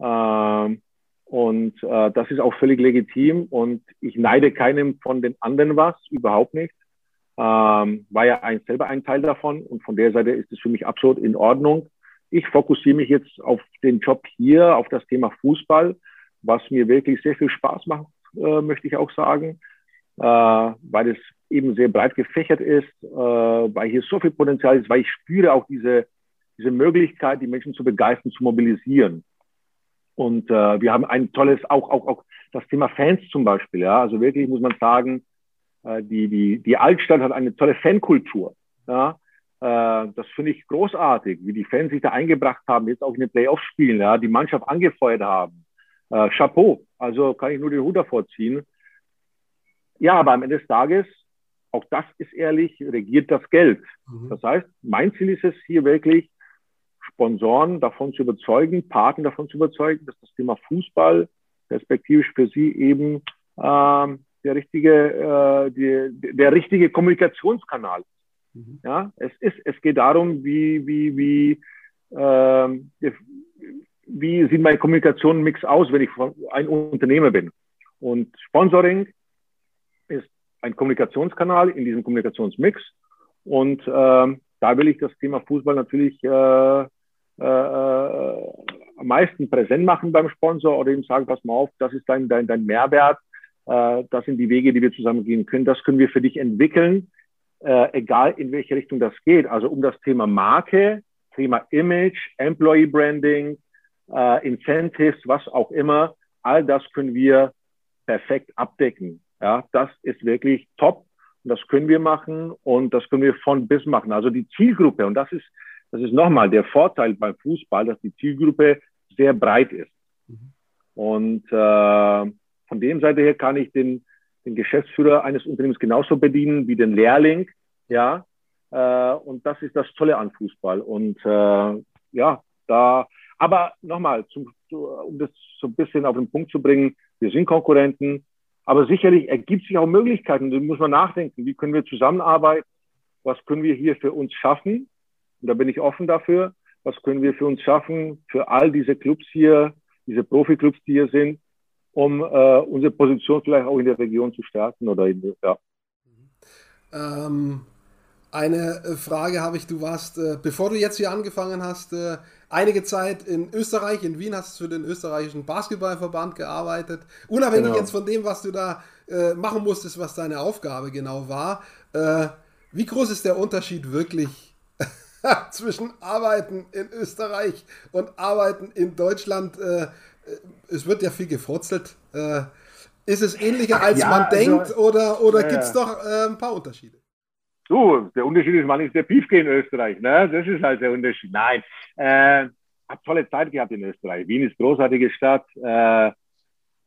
Ähm, und äh, das ist auch völlig legitim. Und ich neide keinem von den anderen was, überhaupt nicht. Ähm, war ja ein, selber ein Teil davon. Und von der Seite ist es für mich absolut in Ordnung. Ich fokussiere mich jetzt auf den Job hier, auf das Thema Fußball, was mir wirklich sehr viel Spaß macht, äh, möchte ich auch sagen, äh, weil es eben sehr breit gefächert ist, äh, weil hier so viel Potenzial ist, weil ich spüre auch diese, diese Möglichkeit, die Menschen zu begeistern, zu mobilisieren. Und äh, wir haben ein tolles, auch, auch, auch das Thema Fans zum Beispiel. Ja, also wirklich muss man sagen, äh, die, die, die Altstadt hat eine tolle Fankultur. Ja, äh, das finde ich großartig, wie die Fans sich da eingebracht haben, jetzt auch in den Playoffs spielen, ja, die Mannschaft angefeuert haben. Äh, Chapeau, also kann ich nur den Hut davor ziehen. Ja, aber am Ende des Tages auch das ist ehrlich, regiert das Geld. Mhm. Das heißt, mein Ziel ist es hier wirklich, Sponsoren davon zu überzeugen, Partner davon zu überzeugen, dass das Thema Fußball perspektivisch für sie eben ähm, der richtige, äh, die, der richtige Kommunikationskanal ist. Mhm. Ja, es ist, es geht darum, wie, wie, wie, ähm, wie sieht mein Kommunikationsmix aus, wenn ich ein Unternehmer bin. Und Sponsoring ist ein Kommunikationskanal in diesem Kommunikationsmix. Und äh, da will ich das Thema Fußball natürlich äh, äh, am meisten präsent machen beim Sponsor oder ihm sagen, pass mal auf, das ist dein, dein, dein Mehrwert, äh, das sind die Wege, die wir zusammen gehen können, das können wir für dich entwickeln, äh, egal in welche Richtung das geht. Also um das Thema Marke, Thema Image, Employee Branding, äh, Incentives, was auch immer, all das können wir perfekt abdecken. Ja, das ist wirklich top. Das können wir machen und das können wir von bis machen. Also die Zielgruppe, und das ist, das ist nochmal der Vorteil beim Fußball, dass die Zielgruppe sehr breit ist. Mhm. Und äh, von dem Seite her kann ich den, den Geschäftsführer eines Unternehmens genauso bedienen wie den Lehrling. Ja, äh, und das ist das Tolle an Fußball. Und äh, ja, da, aber nochmal, um das so ein bisschen auf den Punkt zu bringen, wir sind Konkurrenten, aber sicherlich ergibt sich auch Möglichkeiten. Da muss man nachdenken. Wie können wir zusammenarbeiten? Was können wir hier für uns schaffen? Und da bin ich offen dafür. Was können wir für uns schaffen, für all diese Clubs hier, diese Profi-Clubs, die hier sind, um äh, unsere Position vielleicht auch in der Region zu stärken oder in, ja. Ähm, eine Frage habe ich, du warst, äh, bevor du jetzt hier angefangen hast, äh, einige Zeit in Österreich, in Wien hast du für den österreichischen Basketballverband gearbeitet. Unabhängig genau. jetzt von dem, was du da äh, machen musstest, was deine Aufgabe genau war. Äh, wie groß ist der Unterschied wirklich zwischen Arbeiten in Österreich und Arbeiten in Deutschland? Äh, äh es wird ja viel gefrotzelt. Äh, ist es ähnlicher, als ja, man also, denkt, oder, oder ja, gibt es doch äh, ein paar Unterschiede? Du, der Unterschied ist, man ist der Piefke in Österreich. Ne? Das ist halt der Unterschied. Nein, äh, habe tolle Zeit gehabt in Österreich. Wien ist großartige Stadt. Äh,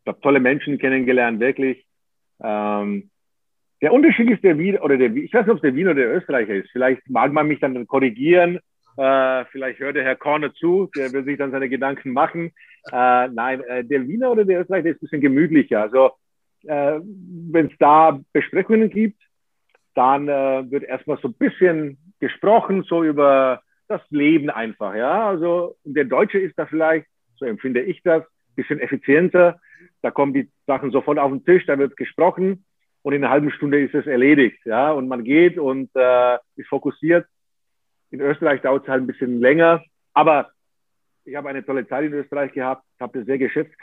habe tolle Menschen kennengelernt, wirklich. Ähm, der Unterschied ist der Wien oder der ich weiß nicht, ob es der Wien oder der Österreicher ist. Vielleicht mag man mich dann korrigieren. Äh, vielleicht hört der Herr Korner zu, der wird sich dann seine Gedanken machen. Äh, nein, äh, der Wiener oder der Österreicher ist ein bisschen gemütlicher. Also äh, wenn es da Besprechungen gibt, dann äh, wird erstmal so ein bisschen gesprochen, so über das Leben einfach, ja. Also der Deutsche ist da vielleicht, so empfinde ich das, bisschen effizienter. Da kommen die Sachen sofort auf den Tisch, da wird gesprochen und in einer halben Stunde ist es erledigt, ja. Und man geht und äh, ist fokussiert. In Österreich dauert es halt ein bisschen länger, aber ich habe eine tolle Zeit in Österreich gehabt, habe das sehr geschätzt.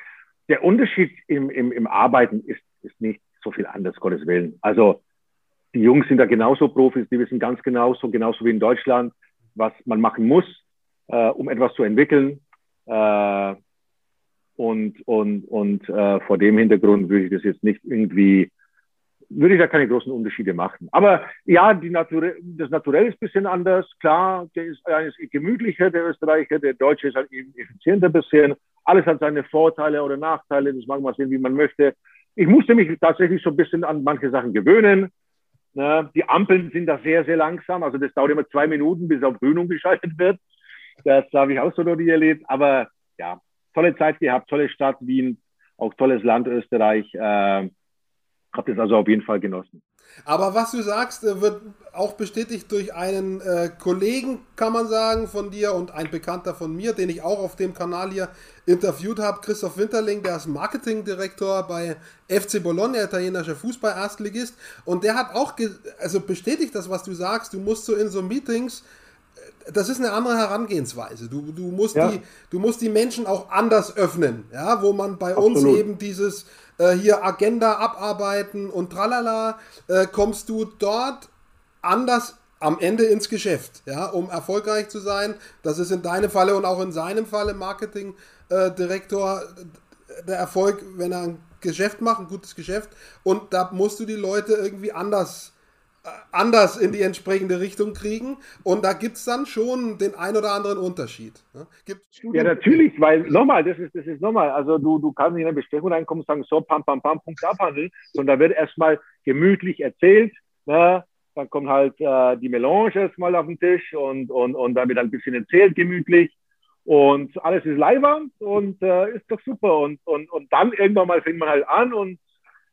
der Unterschied im, im, im Arbeiten ist, ist nicht so viel anders, Gottes Willen. Also die Jungs sind da genauso Profis, die wissen ganz genau, so genauso wie in Deutschland, was man machen muss, äh, um etwas zu entwickeln. Äh, und und, und äh, vor dem Hintergrund würde ich das jetzt nicht irgendwie, würde ich da keine großen Unterschiede machen. Aber ja, die Natur, das Naturell ist ein bisschen anders. Klar, der ist, der ist gemütlicher, der Österreicher, der Deutsche ist halt effizienter ein bisschen. Alles hat seine Vorteile oder Nachteile, das mag man sehen, wie man möchte. Ich musste mich tatsächlich so ein bisschen an manche Sachen gewöhnen. Ne? Die Ampeln sind da sehr, sehr langsam. Also das dauert immer zwei Minuten, bis auf Grün umgeschaltet wird. Das habe ich auch so noch nie erlebt. Aber ja, tolle Zeit gehabt, tolle Stadt Wien, auch tolles Land Österreich. Äh, habe das also auf jeden Fall genossen. Aber was du sagst, äh, wird auch bestätigt durch einen äh, Kollegen, kann man sagen, von dir und ein Bekannter von mir, den ich auch auf dem Kanal hier interviewt habe, Christoph Winterling, der ist Marketingdirektor bei FC Bologna, italienischer Fußball-Erstligist. Und der hat auch also bestätigt das, was du sagst. Du musst so in so Meetings das ist eine andere Herangehensweise. Du, du, musst ja. die, du musst die Menschen auch anders öffnen, ja, wo man bei Absolut. uns eben dieses äh, hier Agenda abarbeiten und tralala, äh, kommst du dort anders am Ende ins Geschäft, ja, um erfolgreich zu sein. Das ist in deinem Falle und auch in seinem Falle Marketingdirektor äh, der Erfolg, wenn er ein Geschäft macht, ein gutes Geschäft. Und da musst du die Leute irgendwie anders anders in die entsprechende Richtung kriegen. Und da gibt es dann schon den ein oder anderen Unterschied. Ne? ja, natürlich, weil nochmal, das ist, das ist nochmal, also du, du kannst in eine Besprechung reinkommen und sagen, so, pam, pam, pam, Punkt abhandeln, sondern da wird erstmal gemütlich erzählt. Ne? Dann kommt halt äh, die Melange erstmal auf den Tisch und, und, und dann wird ein bisschen erzählt, gemütlich. Und alles ist leiwand und äh, ist doch super. Und, und, und dann irgendwann mal fängt man halt an und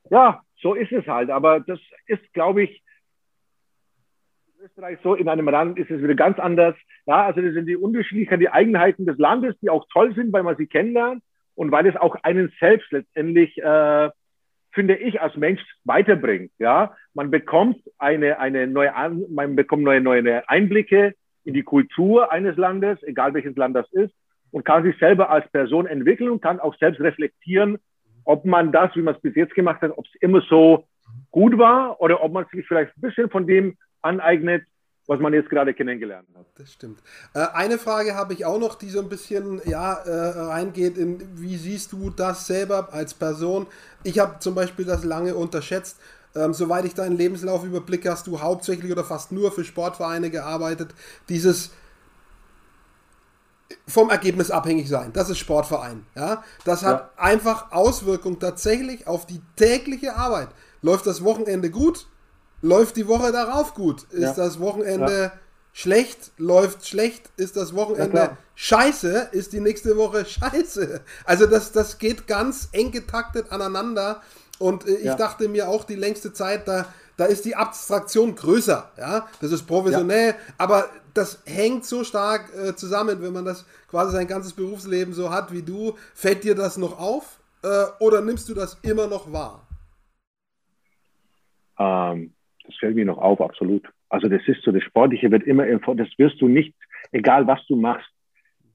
ja, so ist es halt. Aber das ist, glaube ich, Österreich so, in einem Land ist es wieder ganz anders. Ja, also das sind die unterschiedlichen, die Eigenheiten des Landes, die auch toll sind, weil man sie kennenlernt und weil es auch einen selbst letztendlich, äh, finde ich, als Mensch weiterbringt. Ja, man bekommt eine, eine neue, man bekommt neue, neue Einblicke in die Kultur eines Landes, egal welches Land das ist, und kann sich selber als Person entwickeln und kann auch selbst reflektieren, ob man das, wie man es bis jetzt gemacht hat, ob es immer so gut war oder ob man sich vielleicht ein bisschen von dem aneignet, was man jetzt gerade kennengelernt hat. Das stimmt. Äh, eine Frage habe ich auch noch, die so ein bisschen ja, äh, reingeht in, wie siehst du das selber als Person? Ich habe zum Beispiel das lange unterschätzt. Ähm, soweit ich deinen Lebenslauf überblicke, hast du hauptsächlich oder fast nur für Sportvereine gearbeitet. Dieses vom Ergebnis abhängig sein. Das ist Sportverein. Ja? Das hat ja. einfach Auswirkungen tatsächlich auf die tägliche Arbeit. Läuft das Wochenende gut, läuft die Woche darauf gut. Ist ja. das Wochenende ja. schlecht, läuft schlecht, ist das Wochenende scheiße, ist die nächste Woche scheiße. Also das, das geht ganz eng getaktet aneinander. Und äh, ich dachte mir auch die längste Zeit, da, da ist die Abstraktion größer. Ja, das ist professionell, aber das hängt so stark äh, zusammen, wenn man das quasi sein ganzes Berufsleben so hat wie du. Fällt dir das noch auf äh, oder nimmst du das immer noch wahr? Ähm, das fällt mir noch auf, absolut. Also das ist so, das Sportliche wird immer, das wirst du nicht, egal was du machst,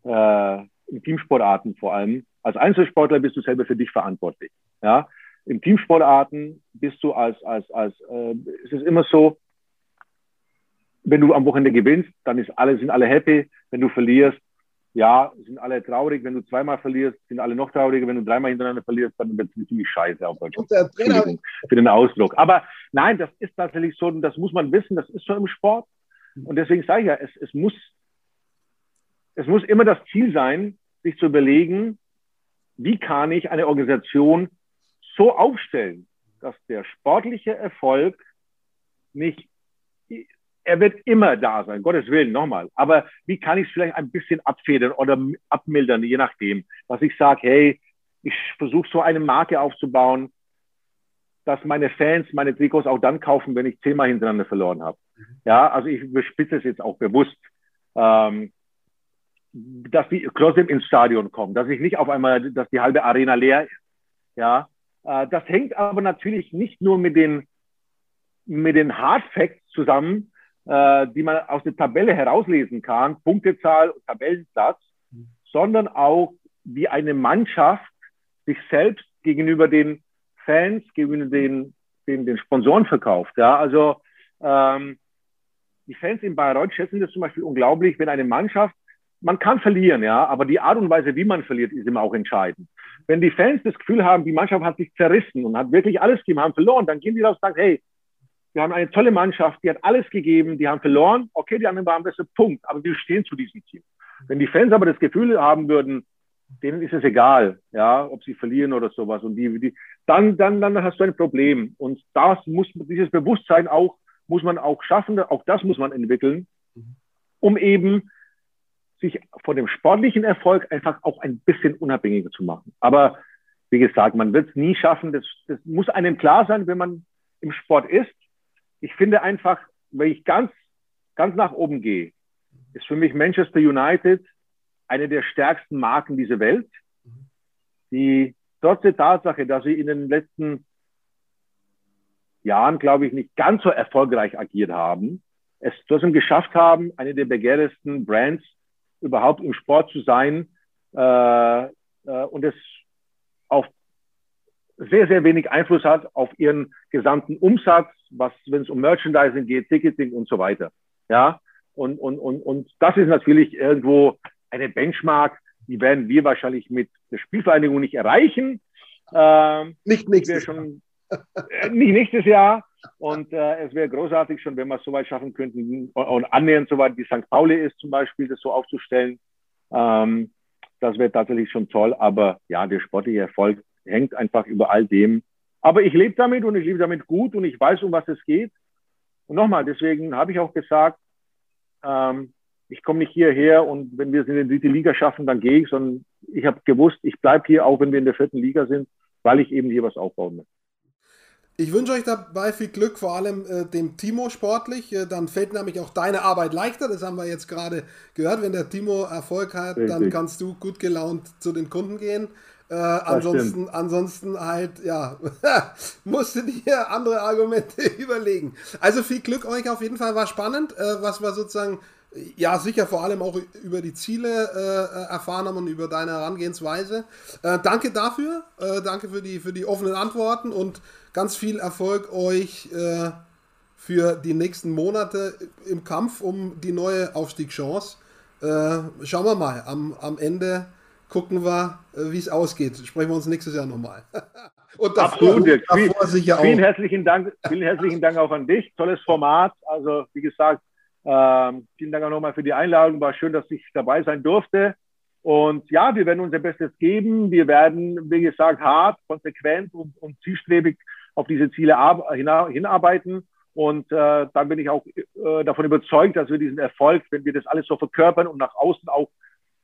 äh, in Teamsportarten vor allem. Als Einzelsportler bist du selber für dich verantwortlich. Ja, in Teamsportarten bist du als, als, als, äh, es ist immer so, wenn du am Wochenende gewinnst, dann ist alle, sind alle happy. Wenn du verlierst, ja, sind alle traurig. Wenn du zweimal verlierst, sind alle noch trauriger. Wenn du dreimal hintereinander verlierst, dann wird es ziemlich scheiße auf Deutsch. Entschuldigung für den Ausdruck. Aber nein, das ist tatsächlich so, das muss man wissen, das ist so im Sport. Und deswegen sage ich ja, es, es, muss, es muss immer das Ziel sein, sich zu überlegen, wie kann ich eine Organisation so aufstellen, dass der sportliche Erfolg nicht er wird immer da sein, Gottes Willen, nochmal. Aber wie kann ich es vielleicht ein bisschen abfedern oder abmildern, je nachdem, dass ich sage, hey, ich versuche so eine Marke aufzubauen, dass meine Fans meine Trikots auch dann kaufen, wenn ich zehnmal hintereinander verloren habe. Mhm. Ja, also ich überspitze es jetzt auch bewusst, ähm, dass die trotzdem ins Stadion kommen, dass ich nicht auf einmal, dass die halbe Arena leer ist. Ja, äh, das hängt aber natürlich nicht nur mit den mit den Hard Facts zusammen, äh, die man aus der Tabelle herauslesen kann, Punktezahl und Tabellenplatz, mhm. sondern auch wie eine Mannschaft sich selbst gegenüber den Fans, gegenüber den, den, den Sponsoren verkauft. Ja, also ähm, die Fans in Bayreuth schätzen das zum Beispiel unglaublich, wenn eine Mannschaft, man kann verlieren, ja, aber die Art und Weise, wie man verliert, ist immer auch entscheidend. Wenn die Fans das Gefühl haben, die Mannschaft hat sich zerrissen und hat wirklich alles gegeben, haben verloren, dann gehen die raus und sagen, hey, wir haben eine tolle Mannschaft, die hat alles gegeben, die haben verloren, okay, die anderen waren besser, Punkt, aber wir stehen zu diesem Team. Wenn die Fans aber das Gefühl haben würden, denen ist es egal, ja, ob sie verlieren oder sowas. Und die, die, dann, dann, dann hast du ein Problem. Und das muss, dieses Bewusstsein auch, muss man auch schaffen, auch das muss man entwickeln, um eben sich von dem sportlichen Erfolg einfach auch ein bisschen unabhängiger zu machen. Aber wie gesagt, man wird es nie schaffen. Das, das muss einem klar sein, wenn man im Sport ist. Ich finde einfach, wenn ich ganz, ganz nach oben gehe, ist für mich Manchester United eine der stärksten Marken dieser Welt, die trotz der Tatsache, dass sie in den letzten Jahren, glaube ich, nicht ganz so erfolgreich agiert haben, es trotzdem geschafft haben, eine der begehrtesten Brands überhaupt im Sport zu sein äh, äh, und es auf sehr, sehr wenig Einfluss hat auf ihren gesamten Umsatz, was, wenn es um Merchandising geht, Ticketing und so weiter. Ja, und, und, und, und das ist natürlich irgendwo eine Benchmark, die werden wir wahrscheinlich mit der Spielvereinigung nicht erreichen. Ähm, nicht nächstes schon, äh, nicht nächstes Jahr. Und äh, es wäre großartig schon, wenn wir es so weit schaffen könnten und, und annähernd so weit wie St. Pauli ist zum Beispiel, das so aufzustellen. Ähm, das wäre tatsächlich schon toll. Aber ja, der sportliche Erfolg hängt einfach über all dem. Aber ich lebe damit und ich lebe damit gut und ich weiß, um was es geht. Und nochmal, deswegen habe ich auch gesagt, ähm, ich komme nicht hierher und wenn wir es in die dritte Liga schaffen, dann gehe ich, sondern ich habe gewusst, ich bleibe hier, auch wenn wir in der vierten Liga sind, weil ich eben hier was aufbauen möchte. Ich wünsche euch dabei viel Glück, vor allem äh, dem Timo sportlich. Äh, dann fällt nämlich auch deine Arbeit leichter. Das haben wir jetzt gerade gehört. Wenn der Timo Erfolg hat, Richtig. dann kannst du gut gelaunt zu den Kunden gehen. Äh, ansonsten, ansonsten halt, ja, musst du dir andere Argumente überlegen. Also viel Glück euch auf jeden Fall, war spannend, äh, was wir sozusagen ja, sicher vor allem auch über die Ziele äh, erfahren haben und über deine Herangehensweise. Äh, danke dafür, äh, danke für die, für die offenen Antworten und ganz viel Erfolg euch äh, für die nächsten Monate im Kampf um die neue Aufstiegschance. Schauen wir mal, am, am Ende gucken wir, äh, wie es ausgeht. Sprechen wir uns nächstes Jahr nochmal. Und davor, Absolut, davor vielen, sicher auch. Vielen herzlichen Dank, vielen herzlichen Dank auch an dich. Tolles Format. Also, wie gesagt, ähm, vielen Dank auch nochmal für die Einladung. War schön, dass ich dabei sein durfte. Und ja, wir werden unser Bestes geben. Wir werden, wie gesagt, hart, konsequent und, und zielstrebig auf diese Ziele hinarbeiten. Und äh, dann bin ich auch äh, davon überzeugt, dass wir diesen Erfolg, wenn wir das alles so verkörpern und nach außen auch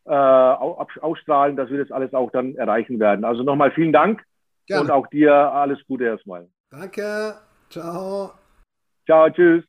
äh, ausstrahlen, dass wir das alles auch dann erreichen werden. Also nochmal vielen Dank Gerne. und auch dir alles Gute erstmal. Danke. Ciao. Ciao, tschüss.